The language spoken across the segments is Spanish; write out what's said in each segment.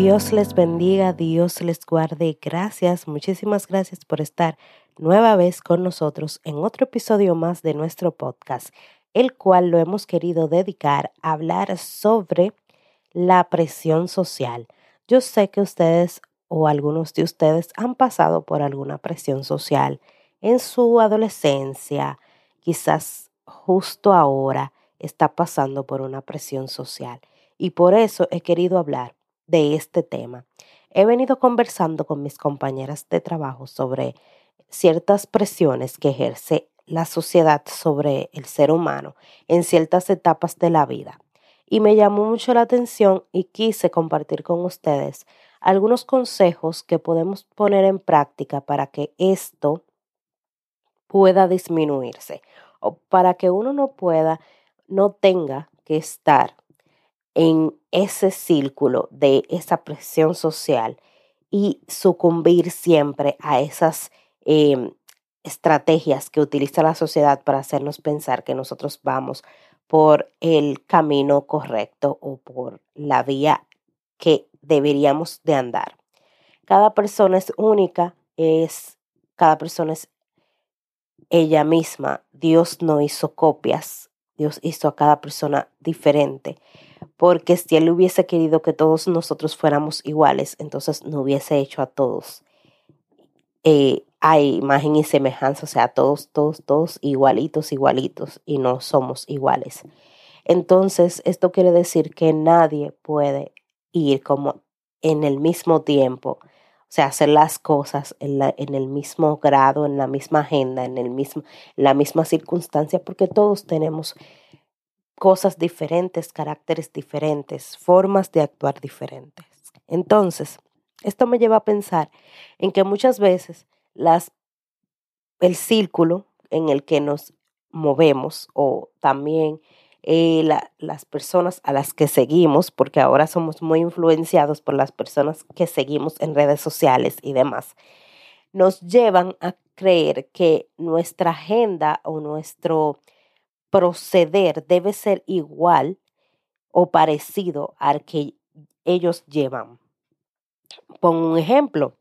Dios les bendiga, Dios les guarde. Gracias, muchísimas gracias por estar nueva vez con nosotros en otro episodio más de nuestro podcast, el cual lo hemos querido dedicar a hablar sobre la presión social. Yo sé que ustedes o algunos de ustedes han pasado por alguna presión social en su adolescencia, quizás justo ahora está pasando por una presión social. Y por eso he querido hablar de este tema. He venido conversando con mis compañeras de trabajo sobre ciertas presiones que ejerce la sociedad sobre el ser humano en ciertas etapas de la vida. Y me llamó mucho la atención y quise compartir con ustedes algunos consejos que podemos poner en práctica para que esto pueda disminuirse o para que uno no pueda, no tenga que estar en ese círculo de esa presión social y sucumbir siempre a esas em, estrategias que utiliza la sociedad para hacernos pensar que nosotros vamos por el camino correcto o por la vía que deberíamos de andar. Cada persona es única, es cada persona es ella misma. Dios no hizo copias, Dios hizo a cada persona diferente porque si Él hubiese querido que todos nosotros fuéramos iguales, entonces no hubiese hecho a todos eh, a imagen y semejanza, o sea, todos, todos, todos igualitos, igualitos, y no somos iguales. Entonces, esto quiere decir que nadie puede ir como en el mismo tiempo, o sea, hacer las cosas en, la, en el mismo grado, en la misma agenda, en, el mismo, en la misma circunstancia, porque todos tenemos cosas diferentes, caracteres diferentes, formas de actuar diferentes. Entonces, esto me lleva a pensar en que muchas veces las, el círculo en el que nos movemos o también eh, las personas a las que seguimos, porque ahora somos muy influenciados por las personas que seguimos en redes sociales y demás, nos llevan a creer que nuestra agenda o nuestro proceder debe ser igual o parecido al que ellos llevan. Pongo un ejemplo.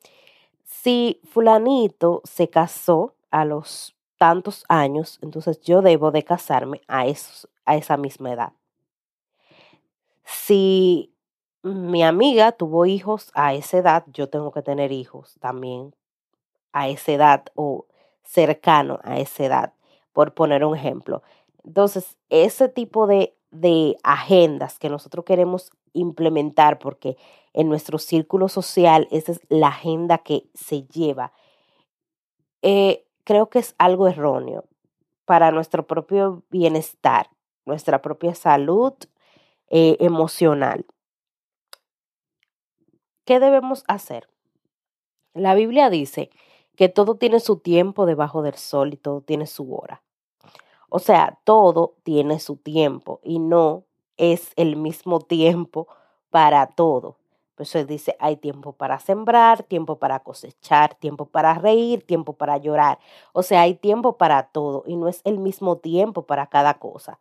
Si fulanito se casó a los tantos años, entonces yo debo de casarme a, a esa misma edad. Si mi amiga tuvo hijos a esa edad, yo tengo que tener hijos también a esa edad o cercano a esa edad, por poner un ejemplo. Entonces, ese tipo de, agendas que nosotros queremos implementar, porque en nuestro círculo social esa es la agenda que se lleva, eh, creo que es algo erróneo para nuestro propio bienestar, nuestra propia salud eh, emocional. ¿Qué debemos hacer? La Biblia dice que todo tiene su tiempo debajo del sol y todo tiene su hora. O sea, todo tiene su tiempo y no es el mismo tiempo para todo. Por eso dice, hay tiempo para sembrar, tiempo para cosechar, tiempo para reír, tiempo para llorar. O sea, hay tiempo para todo y no es el mismo tiempo para cada cosa.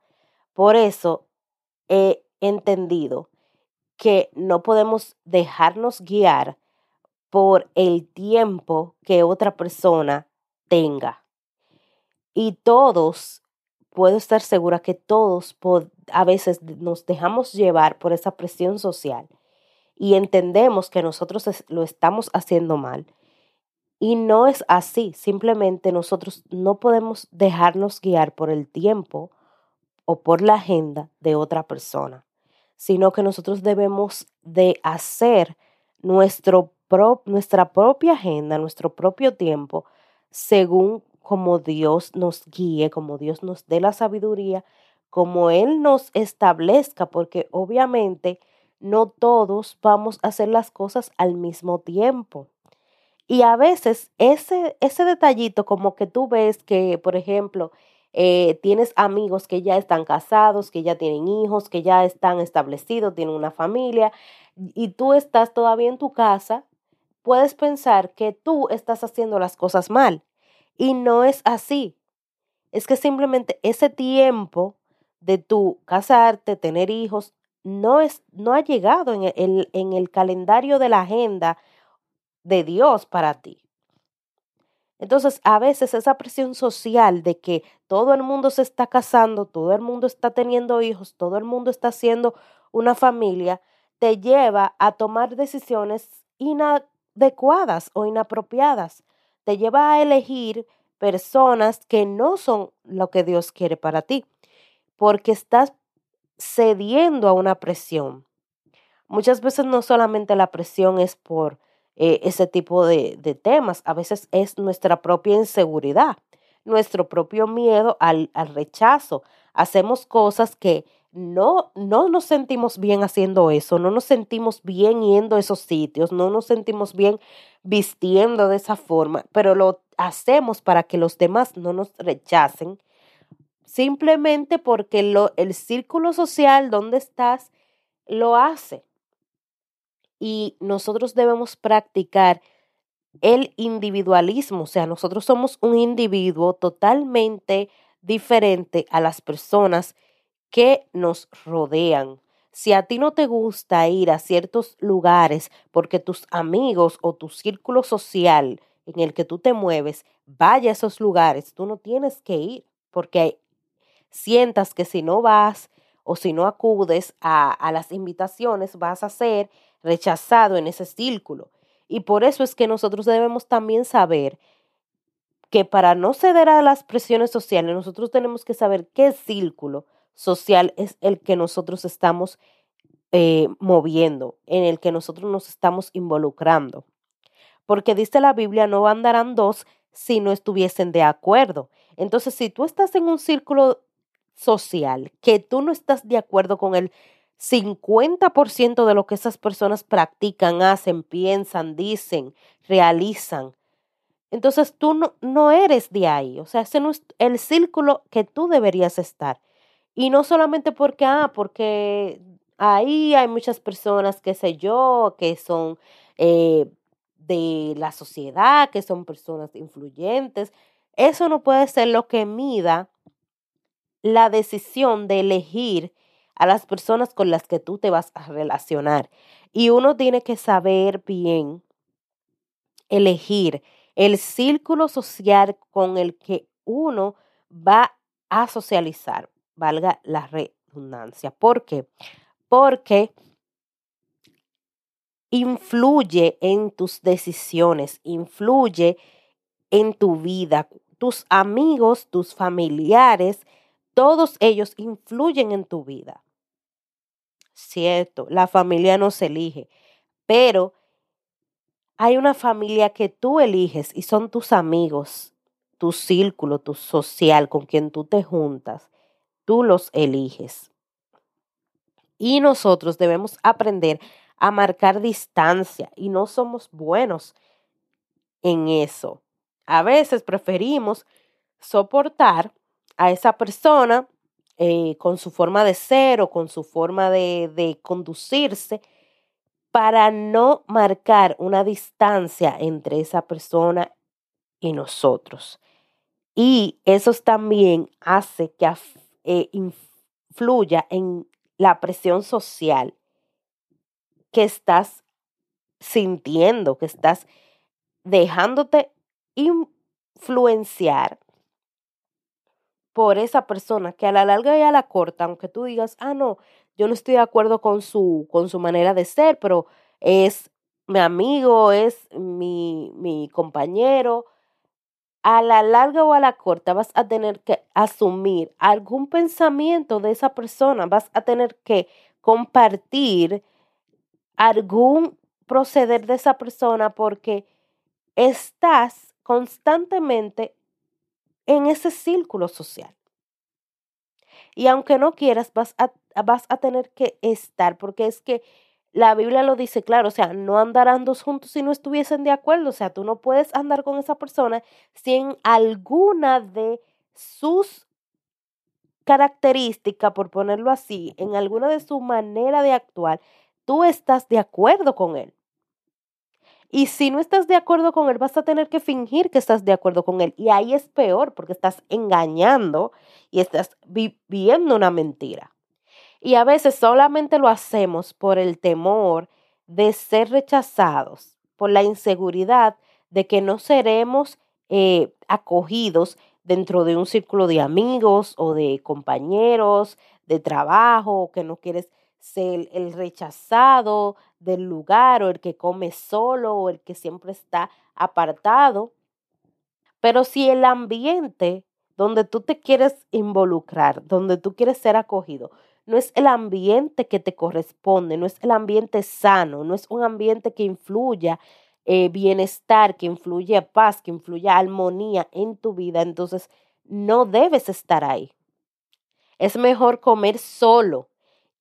Por eso he entendido que no podemos dejarnos guiar por el tiempo que otra persona tenga. Y todos puedo estar segura que todos a veces nos dejamos llevar por esa presión social y entendemos que nosotros lo estamos haciendo mal. Y no es así, simplemente nosotros no podemos dejarnos guiar por el tiempo o por la agenda de otra persona, sino que nosotros debemos de hacer nuestro nuestra propia agenda, nuestro propio tiempo, según como Dios nos guíe, como Dios nos dé la sabiduría, como Él nos establezca, porque obviamente no todos vamos a hacer las cosas al mismo tiempo. Y a veces ese, ese detallito como que tú ves que, por ejemplo, eh, tienes amigos que ya están casados, que ya tienen hijos, que ya están establecidos, tienen una familia, y tú estás todavía en tu casa puedes pensar que tú estás haciendo las cosas mal. Y no es así. Es que simplemente ese tiempo de tu casarte, tener hijos, no, es, no ha llegado en el, en el calendario de la agenda de Dios para ti. Entonces, a veces esa presión social de que todo el mundo se está casando, todo el mundo está teniendo hijos, todo el mundo está haciendo una familia, te lleva a tomar decisiones inadecuadas o inapropiadas. Te lleva a elegir personas que no son lo que Dios quiere para ti, porque estás cediendo a una presión. Muchas veces no solamente la presión es por eh, ese tipo de, de, temas. A veces es nuestra propia inseguridad, nuestro propio miedo al, al rechazo. Hacemos cosas que no, no nos sentimos bien haciendo eso, no nos sentimos bien yendo a esos sitios, no nos sentimos bien vistiendo de esa forma, pero lo hacemos para que los demás no nos rechacen, simplemente porque lo, el círculo social donde estás lo hace. Y nosotros debemos practicar el individualismo, o sea, nosotros somos un individuo totalmente diferente a las personas que nos rodean. Si a ti no te gusta ir a ciertos lugares porque tus amigos o tu círculo social en el que tú te mueves vaya a esos lugares, tú no tienes que ir porque sientas que si no vas o si no acudes a, a las invitaciones vas a ser rechazado en ese círculo. Y por eso es que nosotros debemos también saber que para no ceder a las presiones sociales, nosotros tenemos que saber qué círculo social es el que nosotros estamos eh, moviendo, en el que nosotros nos estamos involucrando. Porque dice la Biblia, no andarán dos si no estuviesen de acuerdo. Entonces, si tú estás en un círculo social que tú no estás de acuerdo con el 50% de lo que esas personas practican, hacen, piensan, dicen, realizan. Entonces tú no, no eres de ahí, o sea, ese no es el círculo que tú deberías estar. Y no solamente porque, ah, porque ahí hay muchas personas, qué sé yo, que son eh, de la sociedad, que son personas influyentes. Eso no puede ser lo que mida la decisión de elegir a las personas con las que tú te vas a relacionar. Y uno tiene que saber bien elegir el círculo social con el que uno va a socializar, valga la redundancia. ¿Por qué? Porque influye en tus decisiones, influye en tu vida. Tus amigos, tus familiares, todos ellos influyen en tu vida. Cierto, la familia no se elige, pero hay una familia que tú eliges y son tus amigos, tu círculo, tu social con quien tú te juntas. Tú los eliges. Y nosotros debemos aprender a marcar distancia y no somos buenos en eso. A veces preferimos soportar a esa persona eh, con su forma de ser o con su forma de, de conducirse para no marcar una distancia entre esa persona y nosotros. Y eso también hace que eh, influya en la presión social que estás sintiendo, que estás dejándote influenciar por esa persona que a la larga y a la corta, aunque tú digas, ah, no, yo no estoy de acuerdo con su, con su manera de ser, pero es mi amigo, es mi, mi compañero, a la larga o a la corta vas a tener que asumir algún pensamiento de esa persona, vas a tener que compartir algún proceder de esa persona porque estás constantemente en ese círculo social. Y aunque no quieras, vas a, vas a tener que estar, porque es que la Biblia lo dice claro, o sea, no andarán dos juntos si no estuviesen de acuerdo, o sea, tú no puedes andar con esa persona si en alguna de sus características, por ponerlo así, en alguna de su manera de actuar, tú estás de acuerdo con él. Y si no estás de acuerdo con él, vas a tener que fingir que estás de acuerdo con él. Y ahí es peor porque estás engañando y estás viviendo una mentira. Y a veces solamente lo hacemos por el temor de ser rechazados, por la inseguridad de que no seremos eh, acogidos dentro de un círculo de amigos o de compañeros de trabajo, que no quieres ser el rechazado del lugar o el que come solo o el que siempre está apartado. Pero si el ambiente donde tú te quieres involucrar, donde tú quieres ser acogido, no es el ambiente que te corresponde, no es el ambiente sano, no es un ambiente que influya eh, bienestar, que influya paz, que influya armonía en tu vida, entonces no debes estar ahí. Es mejor comer solo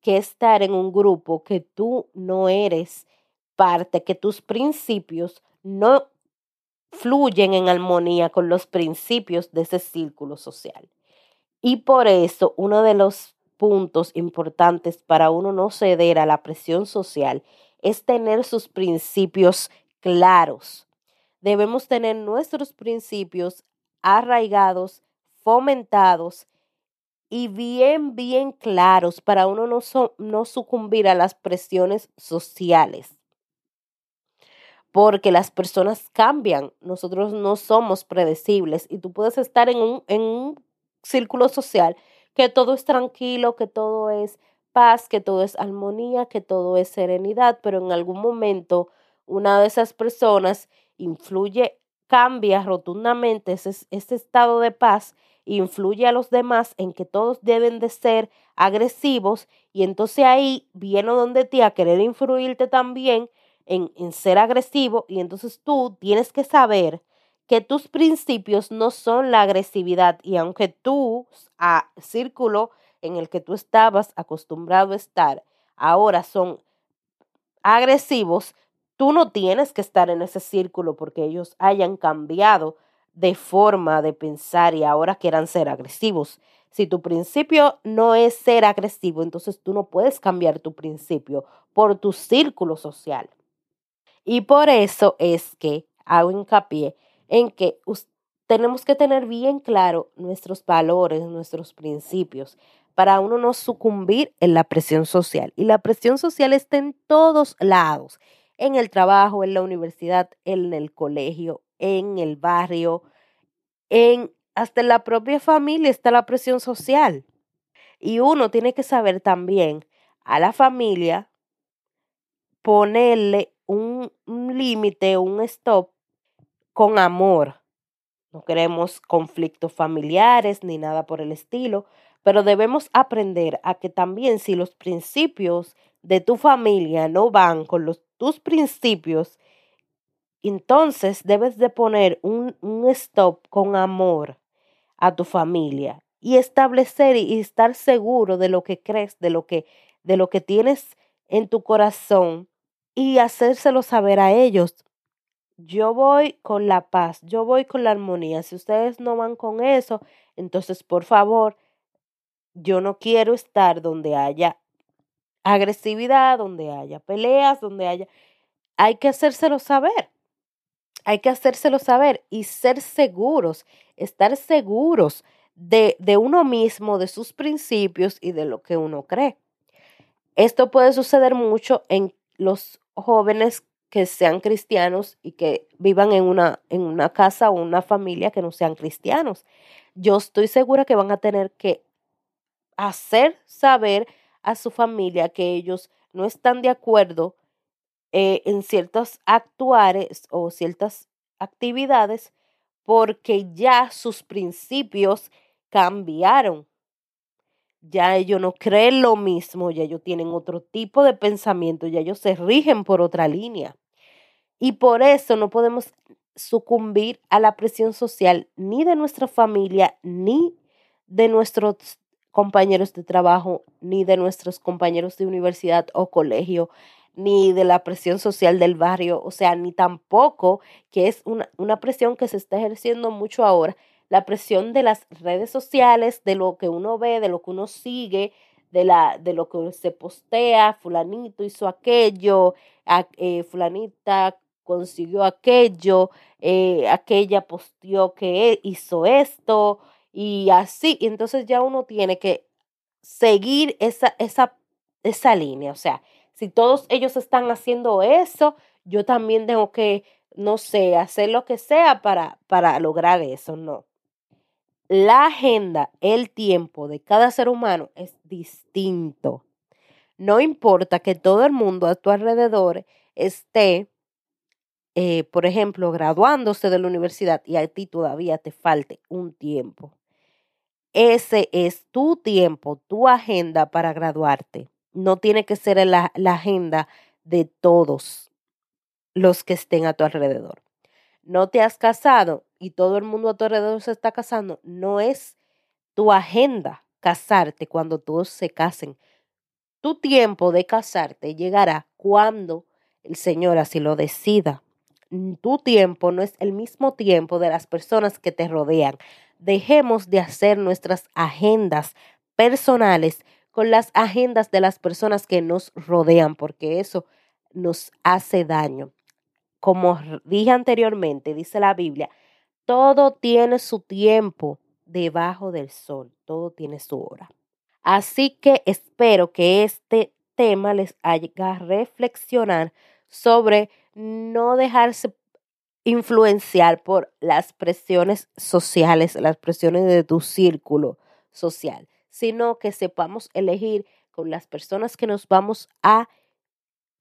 que estar en un grupo que tú no eres parte, que tus principios no fluyen en armonía con los principios de ese círculo social. Y por eso uno de los puntos importantes para uno no ceder a la presión social es tener sus principios claros. Debemos tener nuestros principios arraigados, fomentados y bien, bien claros para uno no, no sucumbir a las presiones sociales. Porque las personas cambian, nosotros no somos predecibles y tú puedes estar en un, en un círculo social que todo es tranquilo, que todo es paz, que todo es armonía, que todo es serenidad, pero en algún momento una de esas personas influye, cambia rotundamente ese, estado de paz, influye a los demás en que todos deben de ser agresivos y entonces ahí viene donde ti a querer influirte también en, en ser agresivo y entonces tú tienes que saber que tus principios no son la agresividad y aunque tú, a círculo en el que tú estabas acostumbrado a estar, ahora son agresivos, tú no tienes que estar en ese círculo porque ellos hayan cambiado de forma de pensar y ahora quieran ser agresivos. Si tu principio no es ser agresivo, entonces tú no puedes cambiar tu principio por tu círculo social. Y por eso es que hago hincapié en que tenemos que tener bien claro nuestros valores, nuestros principios, para uno no sucumbir en la presión social. Y la presión social está en todos lados, en el trabajo, en la universidad, en el colegio, en el barrio, en hasta en la propia familia está la presión social. Y uno tiene que saber también a la familia ponerle un, un límite, un stop con amor. No queremos conflictos familiares ni nada por el estilo, pero debemos aprender a que también si los principios de tu familia no van con los, tus principios, entonces debes de poner un, un stop con amor a tu familia y establecer y estar seguro de lo que crees, de lo que, de lo que tienes en tu corazón y hacérselo saber a ellos yo voy con la paz, yo voy con la armonía. Si ustedes no van con eso, entonces por favor, yo no quiero estar donde haya agresividad, donde haya peleas, donde haya... Hay que hacérselo saber. Hay que hacérselo saber y ser seguros, estar seguros de, de uno mismo, de sus principios y de lo que uno cree. Esto puede suceder mucho en los jóvenes que sean cristianos y que vivan en una, en una casa o una familia que no sean cristianos. Yo estoy segura que van a tener que hacer saber a su familia que ellos no están de acuerdo eh, en ciertos actuares o ciertas actividades porque ya sus principios cambiaron. Ya ellos no creen lo mismo, ya ellos tienen otro tipo de pensamiento, ya ellos se rigen por otra línea. Y por eso no podemos sucumbir a la presión social ni de nuestra familia, ni de nuestros compañeros de trabajo, ni de nuestros compañeros de universidad o colegio, ni de la presión social del barrio, o sea, ni tampoco, que es una, una presión que se está ejerciendo mucho ahora, la presión de las redes sociales, de lo que uno ve, de lo que uno sigue, de, la, de lo que se postea, fulanito hizo aquello, eh, fulanita consiguió aquello, eh, aquella posteó que hizo esto y así. Y entonces ya uno tiene que seguir esa, esa, esa línea. O sea, si todos ellos están haciendo eso, yo también tengo que, no sé, hacer lo que sea para, para lograr eso. No. La agenda, el tiempo de cada ser humano es distinto. No importa que todo el mundo a tu alrededor esté, eh, por ejemplo, graduándose de la universidad y a ti todavía te falte un tiempo. Ese es tu tiempo, tu agenda para graduarte. No tiene que ser la, la agenda de todos los que estén a tu alrededor. No te has casado y todo el mundo a tu alrededor se está casando. No es tu agenda casarte cuando todos se casen. Tu tiempo de casarte llegará cuando el Señor así lo decida. Tu tiempo no es el mismo tiempo de las personas que te rodean dejemos de hacer nuestras agendas personales con las agendas de las personas que nos rodean, porque eso nos hace daño. Como dije anteriormente, dice la Biblia, todo tiene su tiempo debajo del sol, todo tiene su hora. Así que espero que este tema les haga reflexionar sobre no dejarse influenciar por las presiones sociales, las presiones de tu círculo social, sino que sepamos elegir con las personas que nos vamos a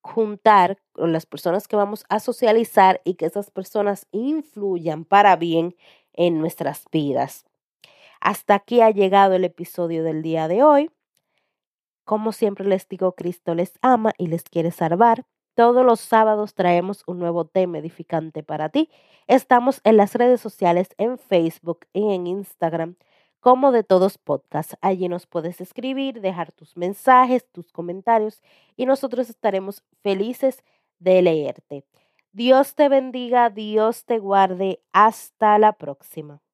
juntar, con las personas que vamos a socializar y que esas personas influyan para bien en nuestras vidas. Hasta aquí ha llegado el episodio del día de hoy. Como siempre les digo, Cristo les ama y les quiere salvar. Todos los sábados traemos un nuevo tema edificante para ti. Estamos en las redes sociales, en Facebook y en Instagram, como de todos podcasts. Allí nos puedes escribir, dejar tus mensajes, tus comentarios y nosotros estaremos felices de leerte. Dios te bendiga, Dios te guarde. Hasta la próxima.